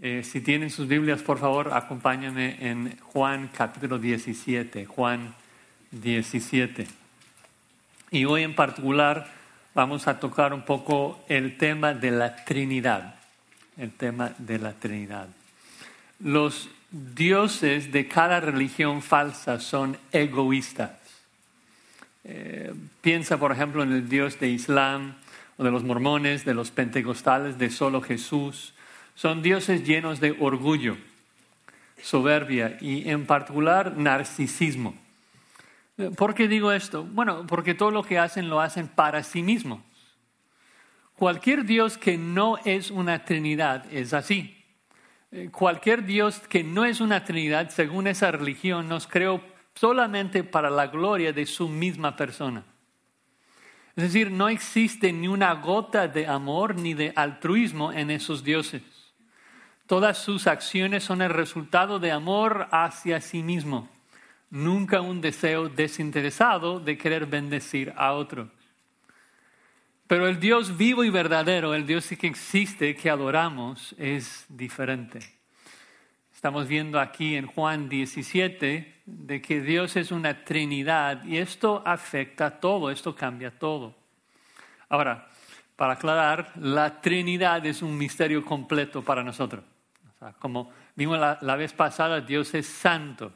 Eh, si tienen sus Biblias, por favor, acompáñenme en Juan capítulo 17. Juan 17. Y hoy en particular vamos a tocar un poco el tema de la Trinidad. El tema de la Trinidad. Los dioses de cada religión falsa son egoístas. Eh, piensa, por ejemplo, en el dios de Islam o de los mormones, de los pentecostales, de solo Jesús. Son dioses llenos de orgullo, soberbia y en particular narcisismo. ¿Por qué digo esto? Bueno, porque todo lo que hacen lo hacen para sí mismos. Cualquier Dios que no es una Trinidad es así. Eh, cualquier Dios que no es una Trinidad, según esa religión, nos creó solamente para la gloria de su misma persona. Es decir, no existe ni una gota de amor ni de altruismo en esos dioses. Todas sus acciones son el resultado de amor hacia sí mismo, nunca un deseo desinteresado de querer bendecir a otro. Pero el Dios vivo y verdadero, el Dios que existe, que adoramos, es diferente. Estamos viendo aquí en Juan 17 de que Dios es una Trinidad y esto afecta todo, esto cambia todo. Ahora, para aclarar, la Trinidad es un misterio completo para nosotros. Como vimos la, la vez pasada, Dios es santo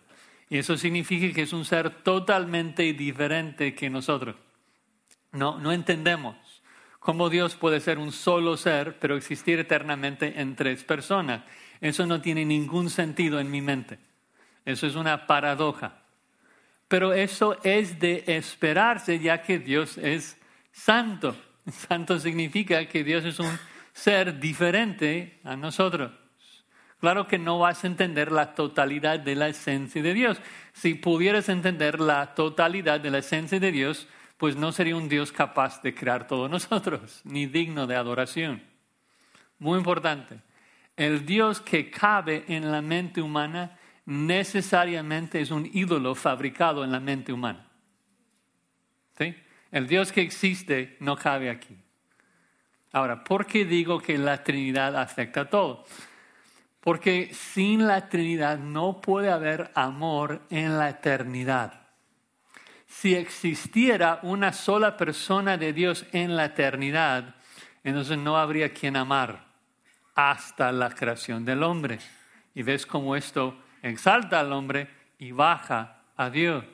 y eso significa que es un ser totalmente diferente que nosotros. No, no entendemos cómo Dios puede ser un solo ser, pero existir eternamente en tres personas. Eso no tiene ningún sentido en mi mente. Eso es una paradoja. Pero eso es de esperarse ya que Dios es santo. Santo significa que Dios es un ser diferente a nosotros. Claro que no vas a entender la totalidad de la esencia de Dios. Si pudieras entender la totalidad de la esencia de Dios, pues no sería un Dios capaz de crear todos nosotros, ni digno de adoración. Muy importante. El Dios que cabe en la mente humana necesariamente es un ídolo fabricado en la mente humana. ¿Sí? El Dios que existe no cabe aquí. Ahora, ¿por qué digo que la Trinidad afecta a todo? Porque sin la Trinidad no puede haber amor en la eternidad. Si existiera una sola persona de Dios en la eternidad, entonces no habría quien amar hasta la creación del hombre. Y ves cómo esto exalta al hombre y baja a Dios.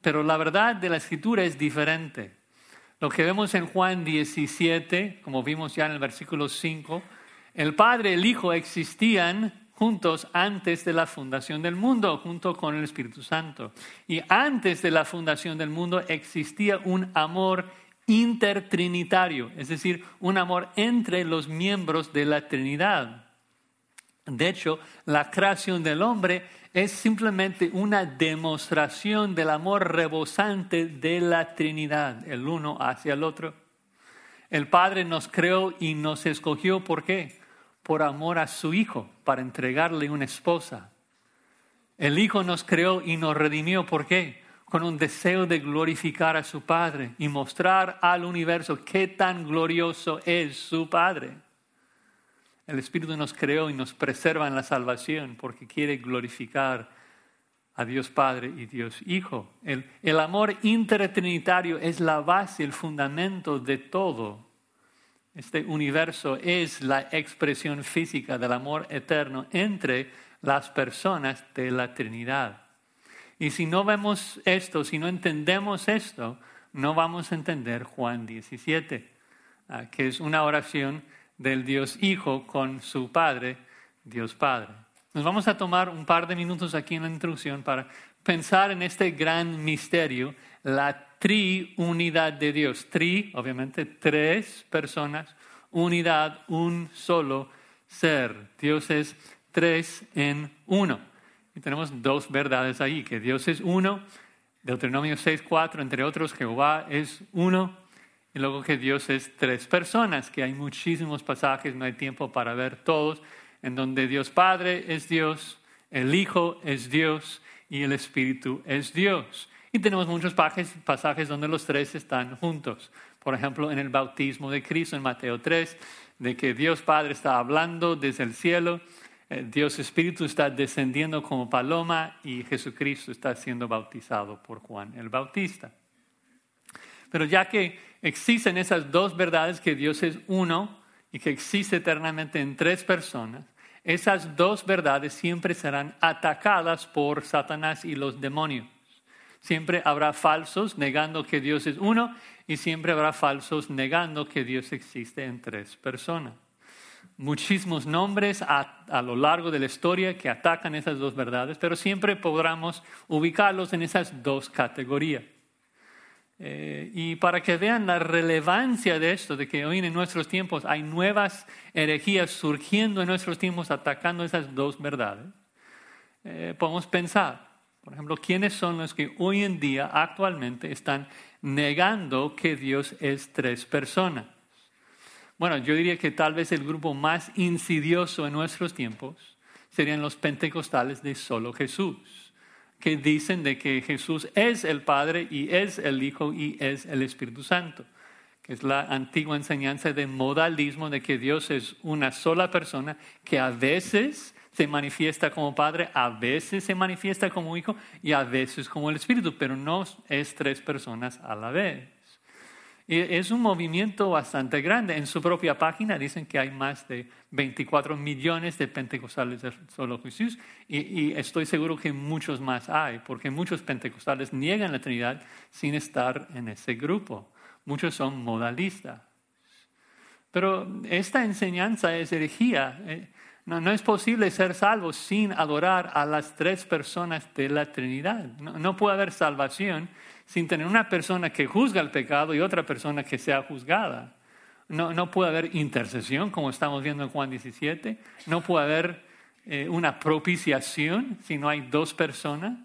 Pero la verdad de la escritura es diferente. Lo que vemos en Juan 17, como vimos ya en el versículo 5, el Padre y el Hijo existían juntos antes de la fundación del mundo, junto con el Espíritu Santo. Y antes de la fundación del mundo existía un amor intertrinitario, es decir, un amor entre los miembros de la Trinidad. De hecho, la creación del hombre es simplemente una demostración del amor rebosante de la Trinidad, el uno hacia el otro. El Padre nos creó y nos escogió, ¿por qué? Por amor a su Hijo, para entregarle una esposa. El Hijo nos creó y nos redimió, ¿por qué? Con un deseo de glorificar a su Padre y mostrar al universo qué tan glorioso es su Padre. El Espíritu nos creó y nos preserva en la salvación porque quiere glorificar a Dios Padre y Dios Hijo. El, el amor intertrinitario es la base, el fundamento de todo. Este universo es la expresión física del amor eterno entre las personas de la Trinidad. Y si no vemos esto, si no entendemos esto, no vamos a entender Juan 17, ah, que es una oración del Dios Hijo con su Padre, Dios Padre. Nos vamos a tomar un par de minutos aquí en la introducción para pensar en este gran misterio, la triunidad de Dios. Tri, obviamente, tres personas, unidad, un solo ser. Dios es tres en uno. Y tenemos dos verdades ahí, que Dios es uno, Deuteronomio 6.4, entre otros, Jehová es uno, y luego que Dios es tres personas, que hay muchísimos pasajes, no hay tiempo para ver todos, en donde Dios Padre es Dios, el Hijo es Dios y el Espíritu es Dios. Y tenemos muchos pasajes donde los tres están juntos. Por ejemplo, en el bautismo de Cristo, en Mateo 3, de que Dios Padre está hablando desde el cielo, eh, Dios Espíritu está descendiendo como paloma y Jesucristo está siendo bautizado por Juan el Bautista. Pero ya que existen esas dos verdades, que Dios es uno y que existe eternamente en tres personas, esas dos verdades siempre serán atacadas por Satanás y los demonios. Siempre habrá falsos negando que Dios es uno y siempre habrá falsos negando que Dios existe en tres personas. Muchísimos nombres a, lo largo de la historia que atacan esas dos verdades, pero siempre podremos ubicarlos en esas dos categorías. Eh, y para que vean la relevancia de esto, de que hoy en nuestros tiempos hay nuevas herejías surgiendo en nuestros tiempos atacando esas dos verdades, eh, podemos pensar, por ejemplo, quiénes son los que hoy en día actualmente están negando que Dios es tres personas. Bueno, yo diría que tal vez el grupo más insidioso en nuestros tiempos serían los pentecostales de solo Jesús que dicen de que Jesús es el Padre y es el Hijo y es el Espíritu Santo, que es la antigua enseñanza de modalismo de que Dios es una sola persona que a veces se manifiesta como Padre, a veces se manifiesta como Hijo y a veces como el Espíritu, pero no es tres personas a la vez. Es un movimiento bastante grande. En su propia página dicen que hay más de 24 millones de pentecostales de solo Jesús y, estoy seguro que muchos más hay, porque muchos pentecostales niegan la Trinidad sin estar en ese grupo. Muchos son modalistas. Pero esta enseñanza es herejía. No, no, es posible ser salvo sin adorar a las tres personas de la Trinidad. No, no puede haber salvación sin tener una persona que juzga el pecado y otra persona que sea juzgada. No, no puede haber intercesión, como estamos viendo en Juan 17. No puede haber eh, una propiciación si no hay dos personas.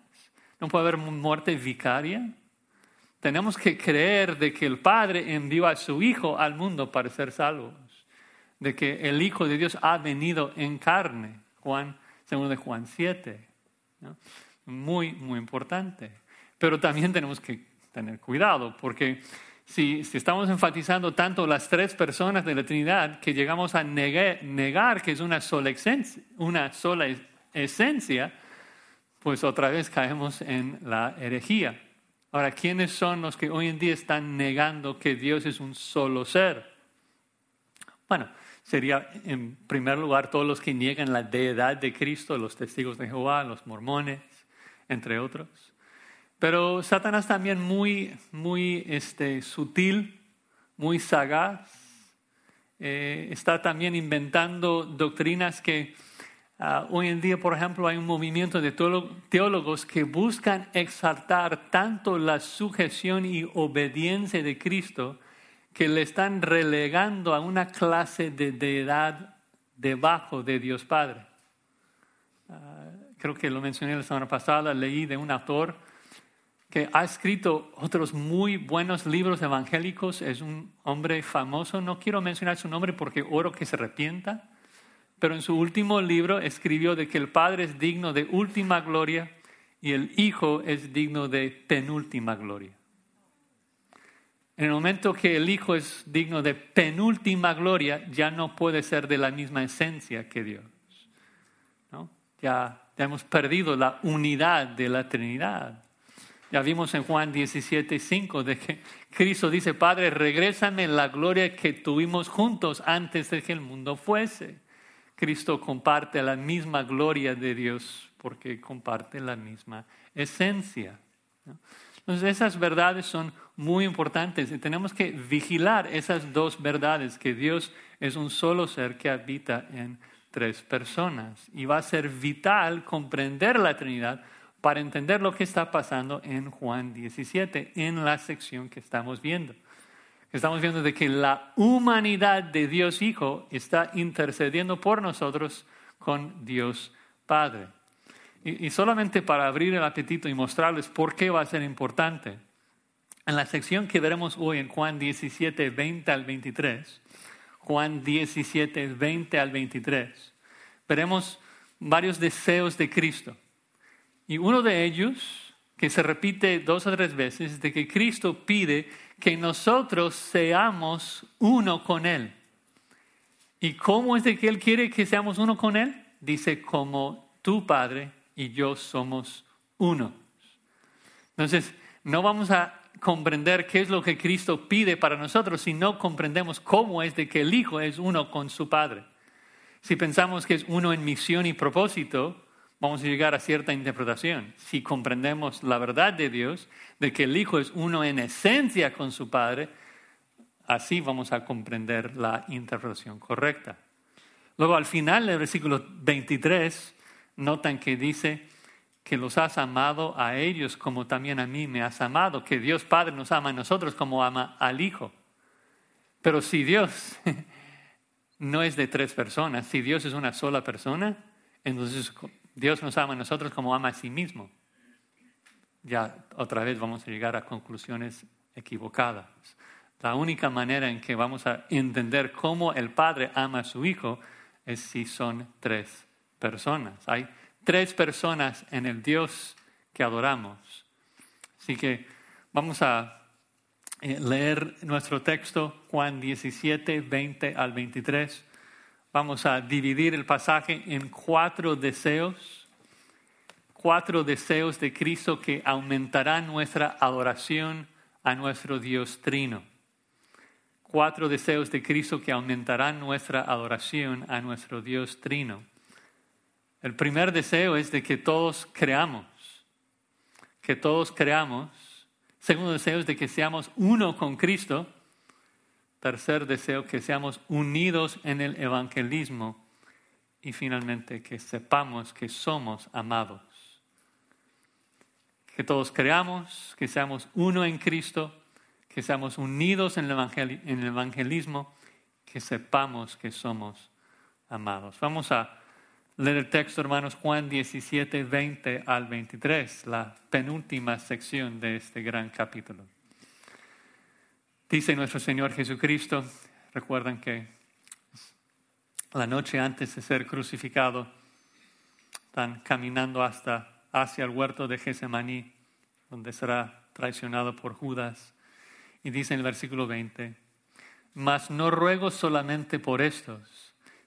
No puede haber muerte vicaria. Tenemos que creer de que el Padre envió a su Hijo al mundo para ser salvos. De que el Hijo de Dios ha venido en carne. Juan, según de Juan 7. Muy, muy importante. Pero también tenemos que tener cuidado, porque si, estamos enfatizando tanto las tres personas de la Trinidad que llegamos a negar, que es una sola, esencia, una sola esencia, pues otra vez caemos en la herejía. Ahora, ¿quiénes son los que hoy en día están negando que Dios es un solo ser? Bueno, sería en primer lugar todos los que niegan la deidad de Cristo, los testigos de Jehová, los mormones, entre otros. Pero Satanás también muy, muy este, sutil, muy sagaz, eh, está también inventando doctrinas que ah, hoy en día, por ejemplo, hay un movimiento de teólogos que buscan exaltar tanto la sujeción y obediencia de Cristo que le están relegando a una clase de deidad debajo de Dios Padre. Ah, creo que lo mencioné la semana pasada, leí de un autor que ha escrito otros muy buenos libros evangélicos, es un hombre famoso, no quiero mencionar su nombre porque oro que se arrepienta, pero en su último libro escribió de que el Padre es digno de última gloria y el Hijo es digno de penúltima gloria. En el momento que el Hijo es digno de penúltima gloria, ya no puede ser de la misma esencia que Dios. Ya, ya hemos perdido la unidad de la Trinidad. Ya vimos en Juan 17, 5 de que Cristo dice, Padre, regrésame la gloria que tuvimos juntos antes de que el mundo fuese. Cristo comparte la misma gloria de Dios porque comparte la misma esencia. Entonces esas verdades son muy importantes y tenemos que vigilar esas dos verdades, que Dios es un solo ser que habita en tres personas. Y va a ser vital comprender la Trinidad para entender lo que está pasando en Juan 17, en la sección que estamos viendo. Estamos viendo de que la humanidad de Dios Hijo está intercediendo por nosotros con Dios Padre. Y, y solamente para abrir el apetito y mostrarles por qué va a ser importante, en la sección que veremos hoy en Juan 17, 20 al 23, Juan 17, 20 al 23, veremos varios deseos de Cristo. Y uno de ellos, que se repite dos o tres veces, es de que Cristo pide que nosotros seamos uno con Él. ¿Y cómo es de que Él quiere que seamos uno con Él? Dice, como tu Padre y yo somos uno. Entonces, no vamos a comprender qué es lo que Cristo pide para nosotros si no comprendemos cómo es de que el Hijo es uno con su Padre. Si pensamos que es uno en misión y propósito, vamos a llegar a cierta interpretación. Si comprendemos la verdad de Dios, de que el Hijo es uno en esencia con su Padre, así vamos a comprender la interpretación correcta. Luego al final del versículo 23, notan que dice que los has amado a ellos como también a mí me has amado, que Dios Padre nos ama a nosotros como ama al Hijo. Pero si Dios no es de tres personas, si Dios es una sola persona, entonces Dios nos ama a nosotros como ama a sí mismo. Ya otra vez vamos a llegar a conclusiones equivocadas. La única manera en que vamos a entender cómo el Padre ama a su Hijo es si son tres Hay tres personas en el Dios que adoramos. Así que vamos a eh, leer nuestro texto, Juan 17, 20 al 23. Vamos a dividir el pasaje en cuatro deseos, cuatro deseos de Cristo que aumentarán nuestra adoración a nuestro Dios Trino. Cuatro deseos de Cristo que aumentarán nuestra adoración a nuestro Dios Trino. El primer deseo es de que todos creamos, que todos creamos. Segundo deseo es de que seamos uno con Cristo. Tercer deseo, que seamos unidos en el evangelismo. Y finalmente, que sepamos que somos amados. Que todos creamos, que seamos uno en Cristo, que seamos unidos en el evangelismo, que sepamos que somos amados. Vamos a leer el texto, hermanos, Juan 17, 20 al 23, la penúltima sección de este gran capítulo. Dice nuestro Señor Jesucristo, recuerdan que la noche antes de ser crucificado, están caminando hasta hacia el huerto de Getsemaní, donde será traicionado por Judas. Y dice en el versículo 20, mas no ruego solamente por estos,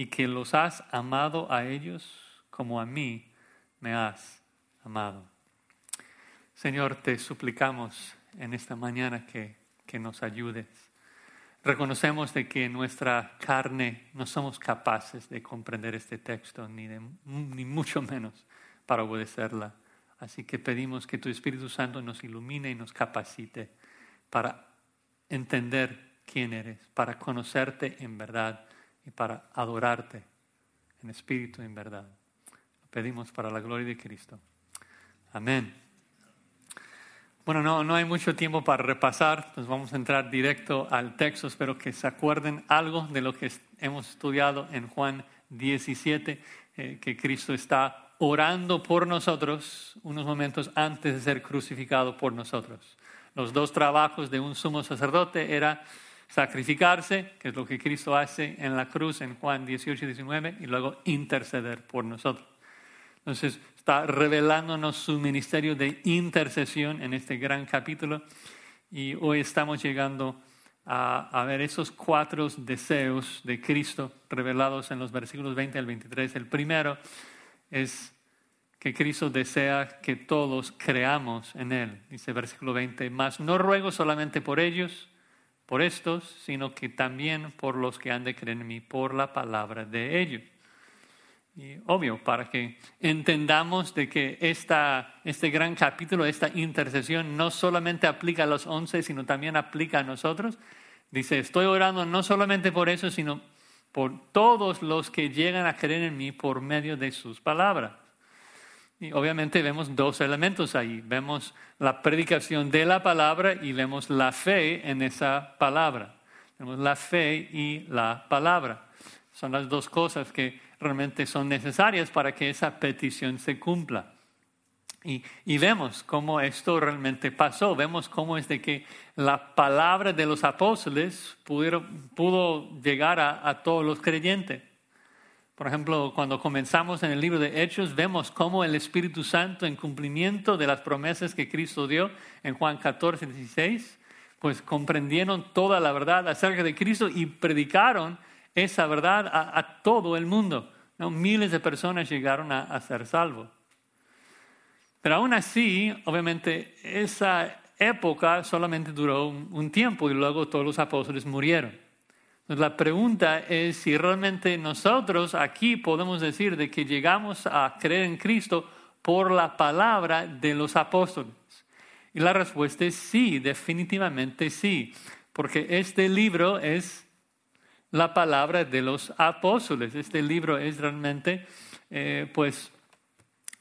y que los has amado a ellos como a mí me has amado. Señor, te suplicamos en esta mañana que, que nos ayudes. Reconocemos de que en nuestra carne no somos capaces de comprender este texto, ni, ni mucho menos para obedecerla. Así que pedimos que tu Espíritu Santo nos ilumine y nos capacite para entender quién eres, para conocerte en verdad y para adorarte en espíritu y en verdad. Lo pedimos para la gloria de Cristo. Amén. Bueno, no, no hay mucho tiempo para repasar, entonces vamos a entrar directo al texto. Espero que se acuerden algo de lo que hemos estudiado en Juan 17, eh, que Cristo está orando por nosotros unos momentos antes de ser crucificado por nosotros. Los dos trabajos de un sumo sacerdote era sacrificarse, que es lo que Cristo hace en la cruz en Juan 18 y 19, y luego interceder por nosotros. Entonces está revelándonos su ministerio de intercesión en este gran capítulo y hoy estamos llegando a, a, ver esos cuatro deseos de Cristo revelados en los versículos 20 al 23. El primero es que Cristo desea que todos creamos en Él. Dice versículo 20, más no ruego solamente por ellos, por estos, sino que también por los que han de creer en mí, por la palabra de ellos. Y obvio, para que entendamos de que esta, este gran capítulo, esta intercesión, no solamente aplica a los once, sino también aplica a nosotros. Dice, estoy orando no solamente por eso, sino por todos los que llegan a creer en mí por medio de sus palabras. Y obviamente vemos dos elementos ahí. Vemos la predicación de la palabra y vemos la fe en esa palabra. Vemos la fe y la palabra. Son las dos cosas que realmente son necesarias para que esa petición se cumpla. Y, vemos cómo esto realmente pasó, vemos cómo es de que la palabra de los apóstoles pudo llegar a, todos los creyentes. Por ejemplo, cuando comenzamos en el libro de Hechos, vemos cómo el Espíritu Santo, en cumplimiento de las promesas que Cristo dio en Juan 14, 16, pues comprendieron toda la verdad acerca de Cristo y predicaron esa verdad a, todo el mundo. Miles de personas llegaron a ser salvos. Pero aún así, obviamente, esa época solamente duró un, tiempo y luego todos los apóstoles murieron. La pregunta es si realmente nosotros aquí podemos decir de que llegamos a creer en Cristo por la palabra de los apóstoles. Y la respuesta es sí, definitivamente sí, porque este libro es la palabra de los apóstoles. Este libro es realmente, eh, pues,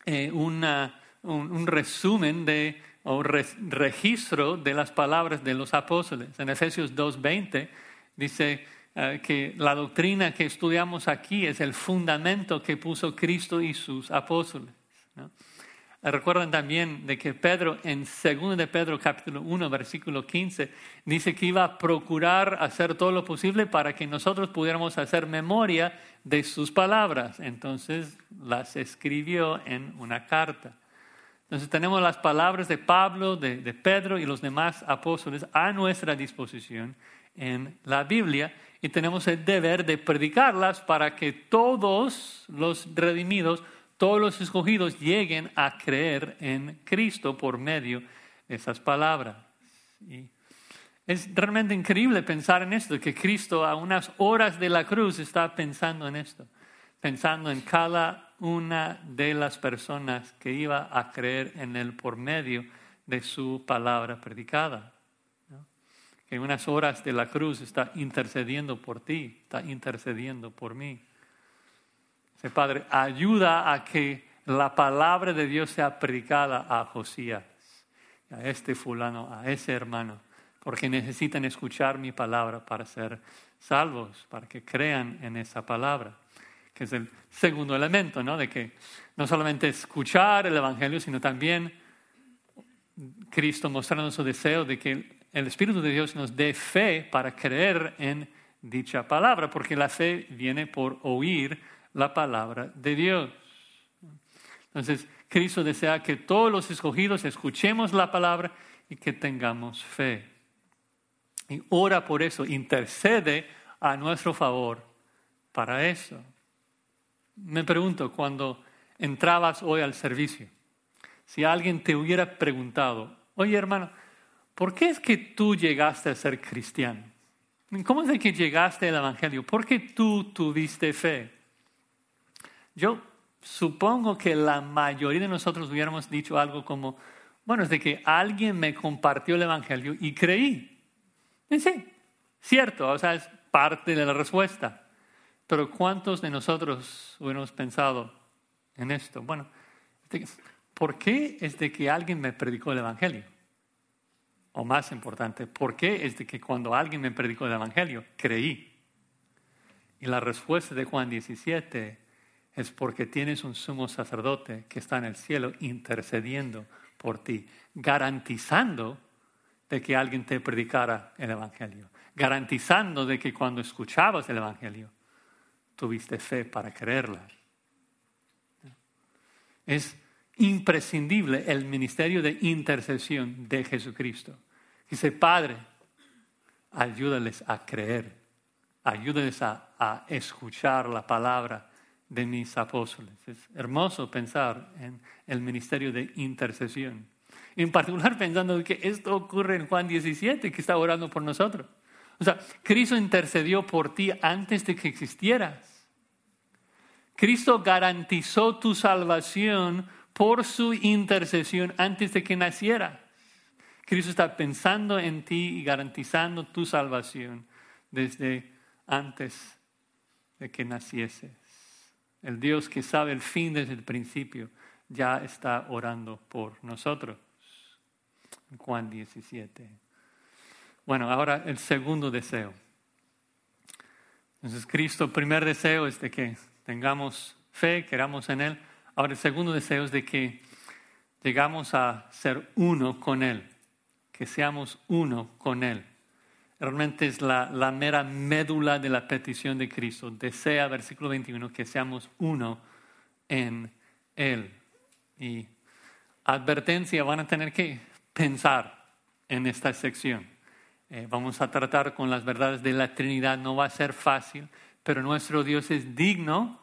eh, una un, resumen de, o registro de las palabras de los apóstoles. En Efesios 2.20 dice eh, que la doctrina que estudiamos aquí es el fundamento que puso Cristo y sus apóstoles. Recuerden también de que Pedro, en 2 de Pedro capítulo 1, versículo 15, dice que iba a procurar hacer todo lo posible para que nosotros pudiéramos hacer memoria de sus palabras. Entonces las escribió en una carta. Entonces tenemos las palabras de Pablo, de, Pedro y los demás apóstoles a nuestra disposición en la Biblia y tenemos el deber de predicarlas para que todos los redimidos, todos los escogidos lleguen a creer en Cristo por medio de esas palabras. Y es realmente increíble pensar en esto, que Cristo a unas horas de la cruz está pensando en esto, pensando en cada una de las personas que iba a creer en Él por medio de su palabra predicada. En unas horas de la cruz está intercediendo por ti, está intercediendo por mí. Ese Padre, ayuda a que la palabra de Dios sea predicada a Josías, a este fulano, a ese hermano, porque necesitan escuchar mi palabra para ser salvos, para que crean en esa palabra que es el segundo elemento, ¿no? De que no solamente escuchar el Evangelio, sino también Cristo mostrando su deseo de que el Espíritu de Dios nos dé fe para creer en dicha palabra, porque la fe viene por oír la palabra de Dios. Entonces, Cristo desea que todos los escogidos escuchemos la palabra y que tengamos fe. Y ora por eso, intercede a nuestro favor para eso. Me pregunto, cuando entrabas hoy al servicio, si alguien te hubiera preguntado, oye hermano, ¿por qué es que tú llegaste a ser cristiano? ¿Cómo es que llegaste al Evangelio? ¿Por qué tú tuviste fe? Yo supongo que la mayoría de nosotros hubiéramos dicho algo como, bueno, es de que alguien me compartió el Evangelio y creí. Y sí, cierto, o sea, es parte de la respuesta. Pero ¿cuántos de nosotros hubiéramos pensado en esto? Bueno, ¿por qué es de que alguien me predicó el Evangelio? O más importante, ¿por qué es de que cuando alguien me predicó el Evangelio, creí? Y la respuesta de Juan 17 es porque tienes un sumo sacerdote que está en el cielo intercediendo por ti, garantizando de que alguien te predicara el Evangelio, garantizando de que cuando escuchabas el Evangelio, tuviste fe para creerla. Es imprescindible el ministerio de intercesión de Jesucristo. Dice, Padre, ayúdales a creer, ayúdales a, a, escuchar la palabra de mis apóstoles. Es hermoso pensar en el ministerio de intercesión. En particular pensando que esto ocurre en Juan 17, que está orando por nosotros. O sea, Cristo intercedió por ti antes de que existieras. Cristo garantizó tu salvación por su intercesión antes de que naciera. Cristo está pensando en ti y garantizando tu salvación desde antes de que nacieses. El Dios que sabe el fin desde el principio ya está orando por nosotros. Juan 17. Bueno, ahora el segundo deseo. Entonces Cristo, primer deseo es de que tengamos fe, queramos en Él. Ahora el segundo deseo es de que llegamos a ser uno con Él, que seamos uno con Él. Realmente es la, mera médula de la petición de Cristo. Desea, versículo 21, que seamos uno en Él. Y advertencia, van a tener que pensar en esta sección. Eh, vamos a tratar con las verdades de la Trinidad, no va a ser fácil, pero nuestro Dios es digno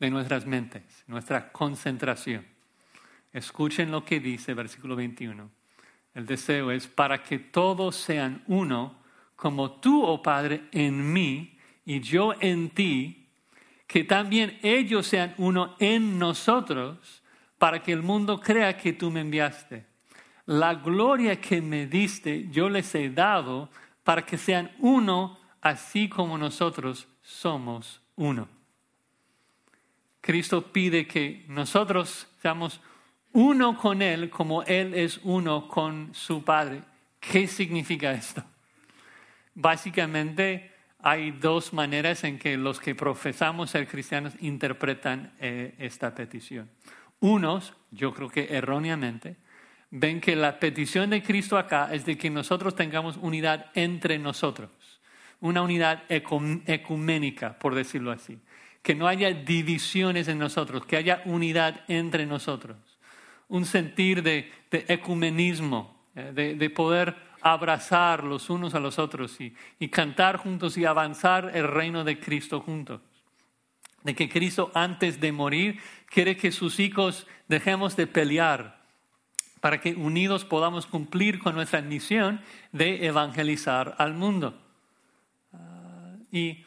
de nuestras mentes, nuestra concentración. Escuchen lo que dice versículo 21. El deseo es para que todos sean uno, como tú, oh Padre, en mí y yo en ti, que también ellos sean uno en nosotros, para que el mundo crea que tú me enviaste. La gloria que me diste yo les he dado para que sean uno, así como nosotros somos uno. Cristo pide que nosotros seamos uno con Él como Él es uno con su Padre. ¿Qué significa esto? Básicamente hay dos maneras en que los que profesamos ser cristianos interpretan eh, esta petición. Unos, yo creo que erróneamente, ven que la petición de Cristo acá es de que nosotros tengamos unidad entre nosotros, una unidad ecuménica, por decirlo así, que no haya divisiones en nosotros, que haya unidad entre nosotros, un sentir de, ecumenismo, eh, de, poder abrazar los unos a los otros y, cantar juntos y avanzar el reino de Cristo juntos de que Cristo antes de morir quiere que sus hijos dejemos de pelear para que unidos podamos cumplir con nuestra misión de evangelizar al mundo. Ah, y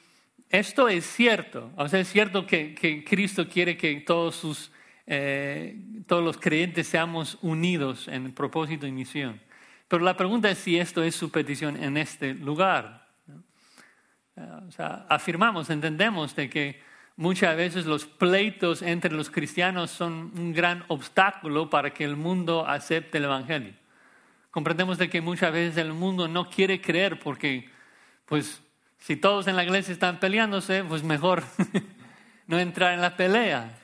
esto es cierto, o sea, es cierto que, Cristo quiere que todos, sus, eh, todos los creyentes seamos unidos en propósito y misión. Pero la pregunta es si esto es su petición en este lugar. Ah, o sea, afirmamos, entendemos de que Muchas veces los pleitos entre los cristianos son un gran obstáculo para que el mundo acepte el Evangelio. Comprendemos de que muchas veces el mundo no quiere creer porque, pues, si todos en la iglesia están peleándose, pues mejor no entrar en la pelea.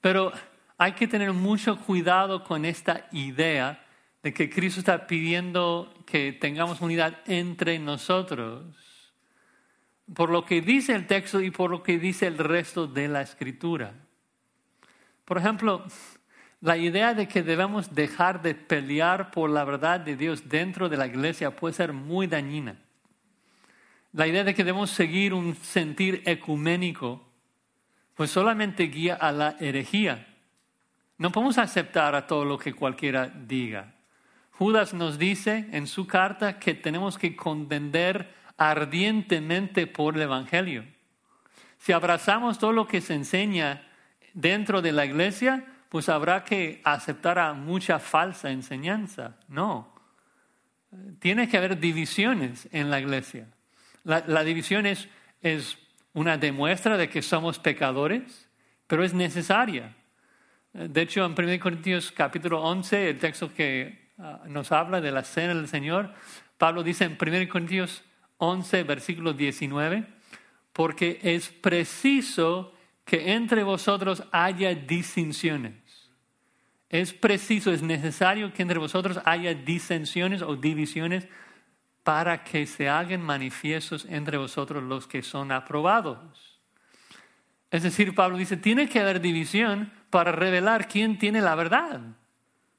Pero hay que tener mucho cuidado con esta idea de que Cristo está pidiendo que tengamos unidad entre nosotros por lo que dice el texto y por lo que dice el resto de la escritura. Por ejemplo, la idea de que debemos dejar de pelear por la verdad de Dios dentro de la iglesia puede ser muy dañina. La idea de que debemos seguir un sentir ecuménico, pues solamente guía a la herejía. No podemos aceptar a todo lo que cualquiera diga. Judas nos dice en su carta que tenemos que contender ardientemente por el Evangelio. Si abrazamos todo lo que se enseña dentro de la iglesia, pues habrá que aceptar a mucha falsa enseñanza. No. Tiene que haber divisiones en la iglesia. La, división es, es una demuestra de que somos pecadores, pero es necesaria. De hecho, en 1 Corintios capítulo 11, el texto que ah, nos habla de la cena del Señor, Pablo dice en 1 Corintios 11, versículo 19, porque es preciso que entre vosotros haya distinciones. Es preciso, es necesario que entre vosotros haya disensiones o divisiones para que se hagan manifiestos entre vosotros los que son aprobados. Es decir, Pablo dice, tiene que haber división para revelar quién tiene la verdad.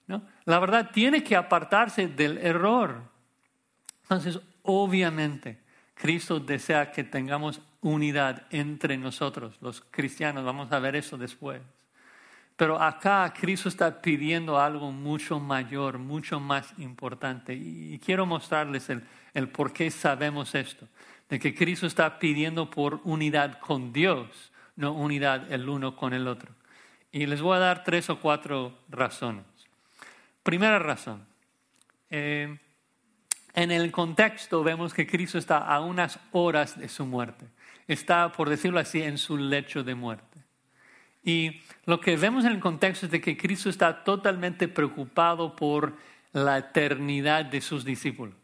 ¿no? La verdad tiene que apartarse del error. Entonces, Obviamente, Cristo desea que tengamos unidad entre nosotros, los cristianos. Vamos a ver eso después. Pero acá Cristo está pidiendo algo mucho mayor, mucho más importante. Y quiero mostrarles el, por qué sabemos esto. De que Cristo está pidiendo por unidad con Dios, no unidad el uno con el otro. Y les voy a dar tres o cuatro razones. Primera razón. Eh, en el contexto vemos que Cristo está a unas horas de su muerte. Está, por decirlo así, en su lecho de muerte. Y lo que vemos en el contexto es de que Cristo está totalmente preocupado por la eternidad de sus discípulos.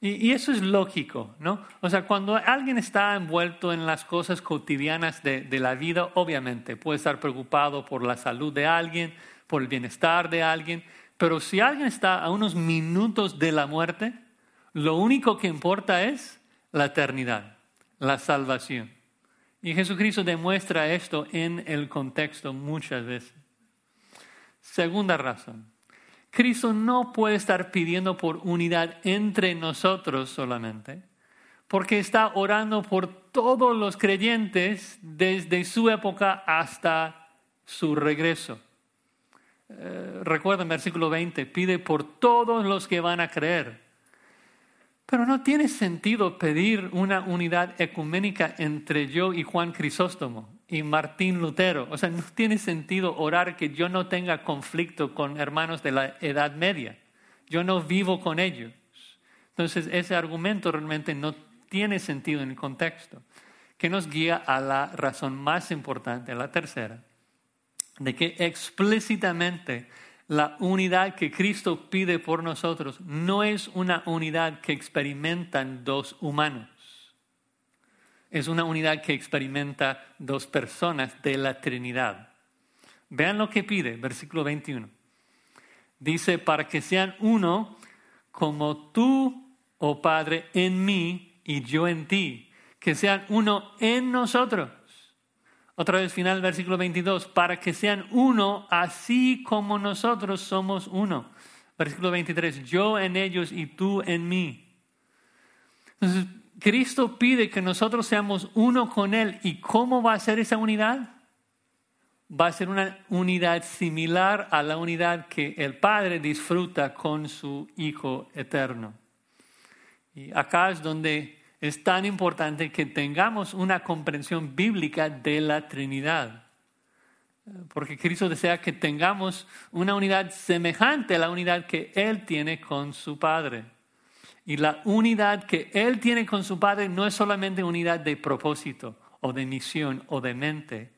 Y, eso es lógico, ¿no? O sea, cuando alguien está envuelto en las cosas cotidianas de, de, la vida, obviamente puede estar preocupado por la salud de alguien, por el bienestar de alguien, pero si alguien está a unos minutos de la muerte, lo único que importa es la eternidad, la salvación. Y Jesucristo demuestra esto en el contexto muchas veces. Segunda razón, Cristo no puede estar pidiendo por unidad entre nosotros solamente, porque está orando por todos los creyentes desde su época hasta su regreso. Eh, recuerda en versículo 20, pide por todos los que van a creer. Pero no tiene sentido pedir una unidad ecuménica entre yo y Juan Crisóstomo y Martín Lutero. O sea, no tiene sentido orar que yo no tenga conflicto con hermanos de la Edad Media. Yo no vivo con ellos. Entonces, ese argumento realmente no tiene sentido en el contexto, que nos guía a la razón más importante, la tercera, de que explícitamente la unidad que Cristo pide por nosotros no es una unidad que experimentan dos humanos. Es una unidad que experimenta dos personas de la Trinidad. Vean lo que pide, versículo 21. Dice, para que sean uno como tú, oh Padre, en mí y yo en ti. Que sean uno en nosotros otra vez final, versículo 22, para que sean uno, así como nosotros somos uno. Versículo 23, yo en ellos y tú en mí. Entonces, Cristo pide que nosotros seamos uno con Él. ¿Y cómo va a ser esa unidad? Va a ser una unidad similar a la unidad que el Padre disfruta con su Hijo eterno. Y acá es donde es tan importante que tengamos una comprensión bíblica de la Trinidad. Porque Cristo desea que tengamos una unidad semejante a la unidad que Él tiene con su Padre. Y la unidad que Él tiene con su Padre no es solamente unidad de propósito o de misión o de mente.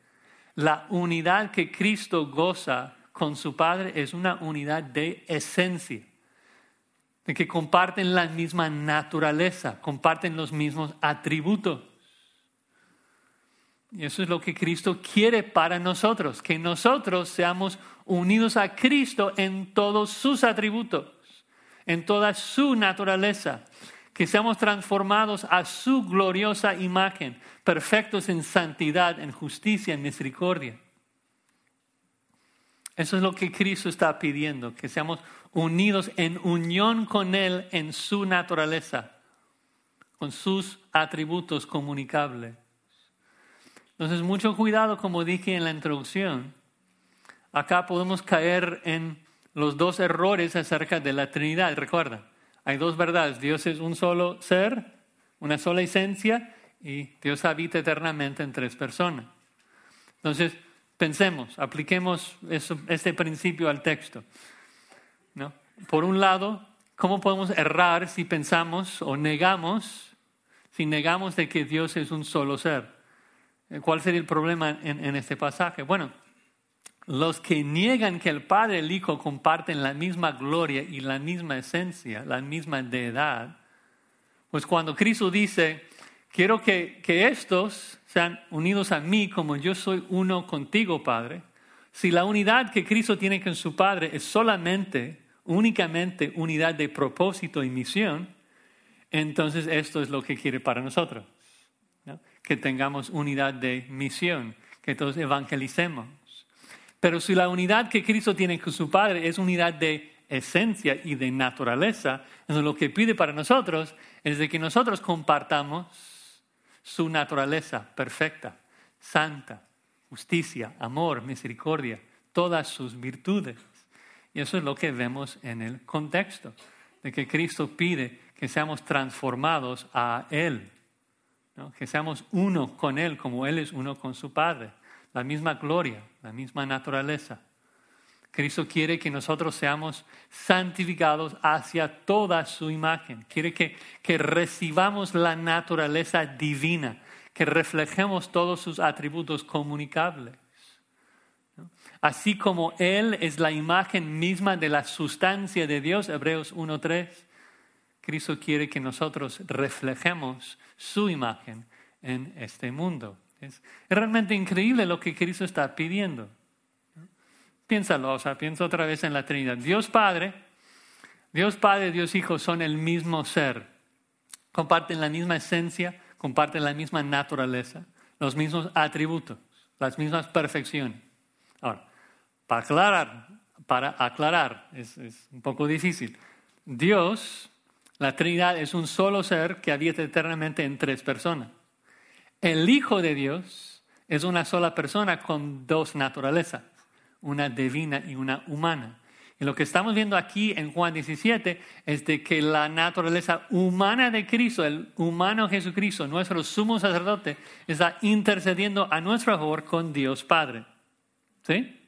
La unidad que Cristo goza con su Padre es una unidad de esencia que comparten la misma naturaleza, comparten los mismos atributos. Y eso es lo que Cristo quiere para nosotros, que nosotros seamos unidos a Cristo en todos sus atributos, en toda su naturaleza, que seamos transformados a su gloriosa imagen, perfectos en santidad, en justicia, en misericordia. Eso es lo que Cristo está pidiendo, que seamos unidos en unión con Él en su naturaleza, con sus atributos comunicables. Entonces, mucho cuidado, como dije en la introducción. Acá podemos caer en los dos errores acerca de la Trinidad. Recuerda, hay dos verdades. Dios es un solo ser, una sola esencia, y Dios habita eternamente en tres personas. Entonces, pensemos, apliquemos este principio al texto. Por un lado, ¿cómo podemos errar si pensamos o negamos, si negamos de que Dios es un solo ser? ¿Cuál sería el problema en, en este pasaje? Bueno, los que niegan que el Padre y el Hijo comparten la misma gloria y la misma esencia, la misma deidad, pues cuando Cristo dice, quiero que, que, estos sean unidos a mí como yo soy uno contigo, Padre, si la unidad que Cristo tiene con su Padre es solamente únicamente unidad de propósito y misión, entonces esto es lo que quiere para nosotros. Que tengamos unidad de misión, que todos evangelicemos. Pero si la unidad que Cristo tiene con su Padre es unidad de esencia y de naturaleza, entonces lo que pide para nosotros es de que nosotros compartamos su naturaleza perfecta, santa, justicia, amor, misericordia, todas sus virtudes. Y eso es lo que vemos en el contexto, de que Cristo pide que seamos transformados a Él, que seamos uno con Él como Él es uno con su Padre, la misma gloria, la misma naturaleza. Cristo quiere que nosotros seamos santificados hacia toda su imagen. Quiere que, que recibamos la naturaleza divina, que reflejemos todos sus atributos comunicables. Así como Él es la imagen misma de la sustancia de Dios, Hebreos 1.3, Cristo quiere que nosotros reflejemos su imagen en este mundo. Es realmente increíble lo que Cristo está pidiendo. Piénsalo, o sea, piensa otra vez en la Trinidad. Dios Padre, Dios Padre Dios Hijo son el mismo ser. Comparten la misma esencia, comparten la misma naturaleza, los mismos atributos, las mismas perfecciones. Ahora, para aclarar, es un poco difícil. Dios, la Trinidad, es un solo ser que habita eternamente en tres personas. El Hijo de Dios es una sola persona con dos naturalezas, una divina y una humana. Y lo que estamos viendo aquí en Juan 17 es de que la naturaleza humana de Cristo, el humano Jesucristo, nuestro sumo sacerdote, está intercediendo a nuestro favor con Dios Padre. ¿Sí?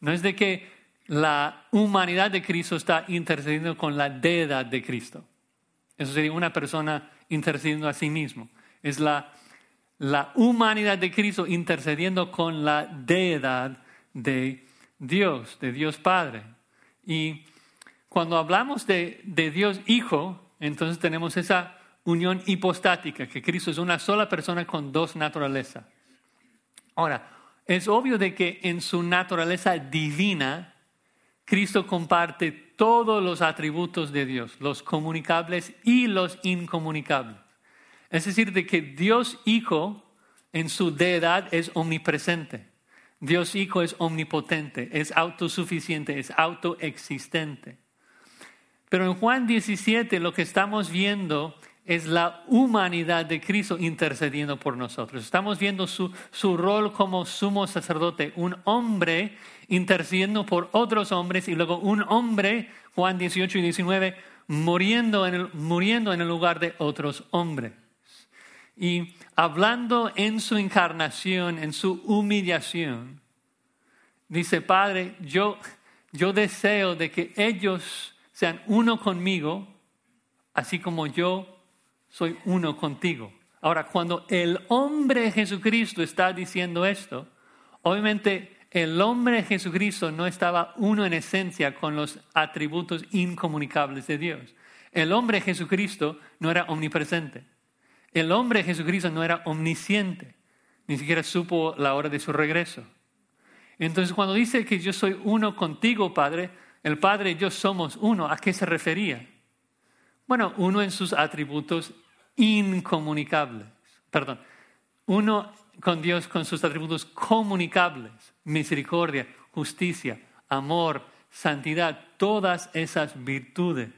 No es de que la humanidad de Cristo está intercediendo con la deidad de Cristo. Eso sería una persona intercediendo a sí mismo. Es la, la humanidad de Cristo intercediendo con la deidad de Dios, de Dios Padre. Y cuando hablamos de, de Dios Hijo, entonces tenemos esa unión hipostática, que Cristo es una sola persona con dos naturalezas. Ahora, es obvio de que en su naturaleza divina, Cristo comparte todos los atributos de Dios, los comunicables y los incomunicables. Es decir, de que Dios Hijo en su deidad es omnipresente. Dios Hijo es omnipotente, es autosuficiente, es autoexistente. Pero en Juan 17 lo que estamos viendo es la humanidad de Cristo intercediendo por nosotros. Estamos viendo su, su, rol como sumo sacerdote, un hombre intercediendo por otros hombres y luego un hombre, Juan 18 y 19, muriendo en el, muriendo en el lugar de otros hombres. Y hablando en su encarnación, en su humillación, dice, Padre, yo, yo deseo de que ellos sean uno conmigo, así como yo soy uno contigo. Ahora, cuando el hombre Jesucristo está diciendo esto, obviamente el hombre Jesucristo no estaba uno en esencia con los atributos incomunicables de Dios. El hombre Jesucristo no era omnipresente. El hombre Jesucristo no era omnisciente, ni siquiera supo la hora de su regreso. Entonces cuando dice que yo soy uno contigo, Padre, el Padre y yo somos uno, ¿a qué se refería? Bueno, uno en sus atributos incomunicables, perdón, uno con Dios con sus atributos comunicables, misericordia, justicia, amor, santidad, todas esas virtudes.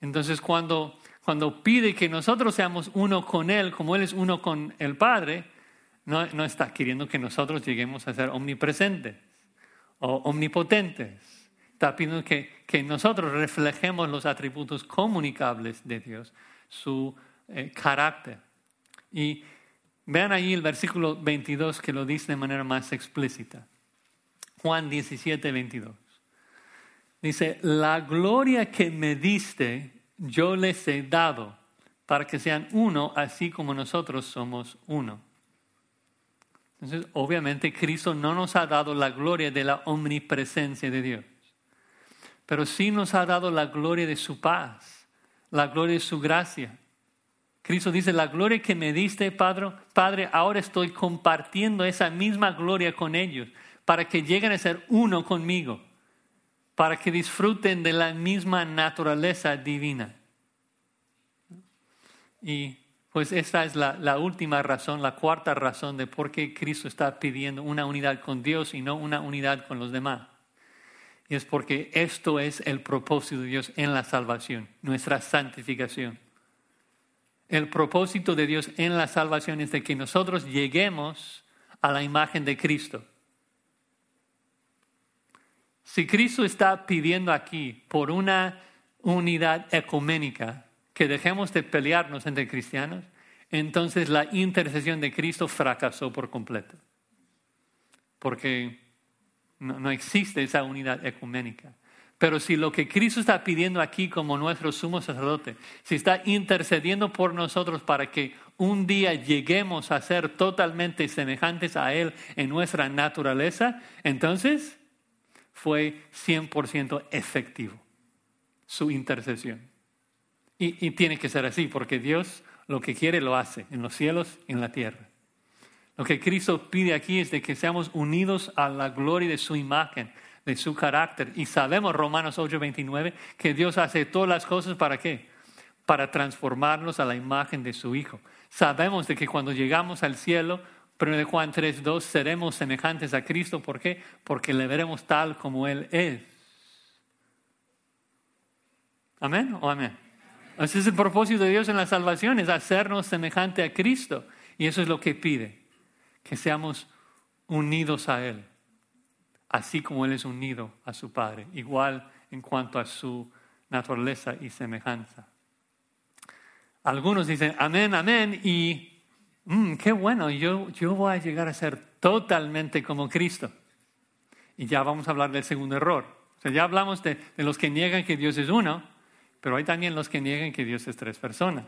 Entonces cuando cuando pide que nosotros seamos uno con Él, como Él es uno con el Padre, no, no está queriendo que nosotros lleguemos a ser omnipresentes o omnipotentes. Está pidiendo que, que nosotros reflejemos los atributos comunicables de Dios, su eh, carácter. Y vean ahí el versículo 22 que lo dice de manera más explícita. Juan 17, 22. Dice, la gloria que me diste yo les he dado para que sean uno, así como nosotros somos uno. Entonces, obviamente, Cristo no nos ha dado la gloria de la omnipresencia de Dios, pero sí nos ha dado la gloria de su paz, la gloria de su gracia. Cristo dice, la gloria que me diste, Padre, Padre, ahora estoy compartiendo esa misma gloria con ellos, para que lleguen a ser uno conmigo para que disfruten de la misma naturaleza divina. Y pues esta es la, última razón, la cuarta razón de por qué Cristo está pidiendo una unidad con Dios y no una unidad con los demás. Y es porque esto es el propósito de Dios en la salvación, nuestra santificación. El propósito de Dios en la salvación es de que nosotros lleguemos a la imagen de Cristo. Si Cristo está pidiendo aquí por una unidad ecuménica, que dejemos de pelearnos entre cristianos, entonces la intercesión de Cristo fracasó por completo. Porque no, existe esa unidad ecuménica. Pero si lo que Cristo está pidiendo aquí como nuestro sumo sacerdote, si está intercediendo por nosotros para que un día lleguemos a ser totalmente semejantes a Él en nuestra naturaleza, entonces fue 100% efectivo. su intercesión. Y, tiene que ser así, porque Dios lo que quiere lo hace, en los cielos y en la tierra. Lo que Cristo pide aquí es de que seamos unidos a la gloria de su imagen, de su carácter. Y sabemos, Romanos 8:29, que Dios hace todas las cosas para qué? Para transformarnos a la imagen de su Hijo. Sabemos de que cuando llegamos al cielo, 1 Juan 3:2, seremos semejantes a Cristo. ¿Por qué? Porque le veremos tal como Él es. ¿Amén o amén? Ese es el propósito de Dios en la salvación, es hacernos semejante a Cristo. Y eso es lo que pide, que seamos unidos a Él así como Él es unido a su Padre, igual en cuanto a su naturaleza y semejanza. Algunos dicen, amén, amén, y mm, qué bueno, yo, yo voy a llegar a ser totalmente como Cristo. Y ya vamos a hablar del segundo error. O sea, ya hablamos de, los que niegan que Dios es uno, pero hay también los que niegan que Dios es tres personas.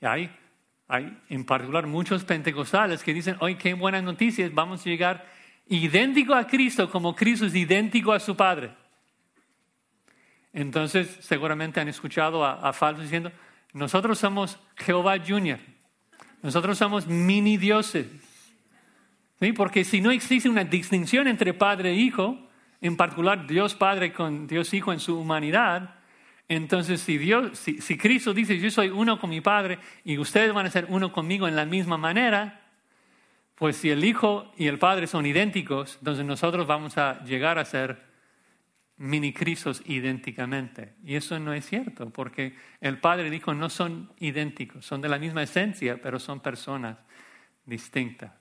Y hay, hay en particular muchos pentecostales que dicen, hoy qué buenas noticias, vamos a llegar idéntico a Cristo como Cristo es idéntico a su Padre. Entonces, seguramente han escuchado a, falsos diciendo, nosotros somos Jehová Junior, nosotros somos mini dioses. ¿Sí? Porque si no existe una distinción entre Padre e Hijo, en particular Dios Padre con Dios Hijo en su humanidad, entonces si, Dios, si, si Cristo dice, yo soy uno con mi Padre y ustedes van a ser uno conmigo en la misma manera, pues si el Hijo y el Padre son idénticos, entonces nosotros vamos a llegar a ser mini Cristos idénticamente. Y eso no es cierto, porque el Padre Hijo no son idénticos, son de la misma esencia, pero son personas distintas.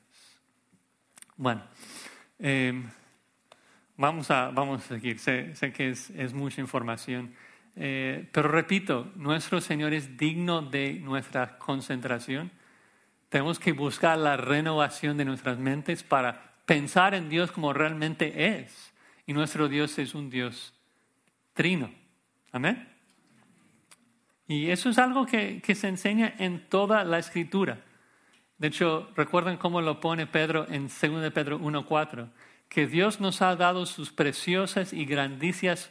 Bueno, em, vamos, a, vamos a seguir. Sé, que es, mucha información, eh, pero repito, nuestro Señor es digno de nuestra concentración tenemos que buscar la renovación de nuestras mentes para pensar en Dios como realmente es. Y nuestro Dios es un Dios trino. Amén. Y eso es algo que, que se enseña en toda la escritura. De hecho, recuerden cómo lo pone Pedro en 2 Pedro 1.4, que Dios nos ha dado sus preciosas y grandísimas,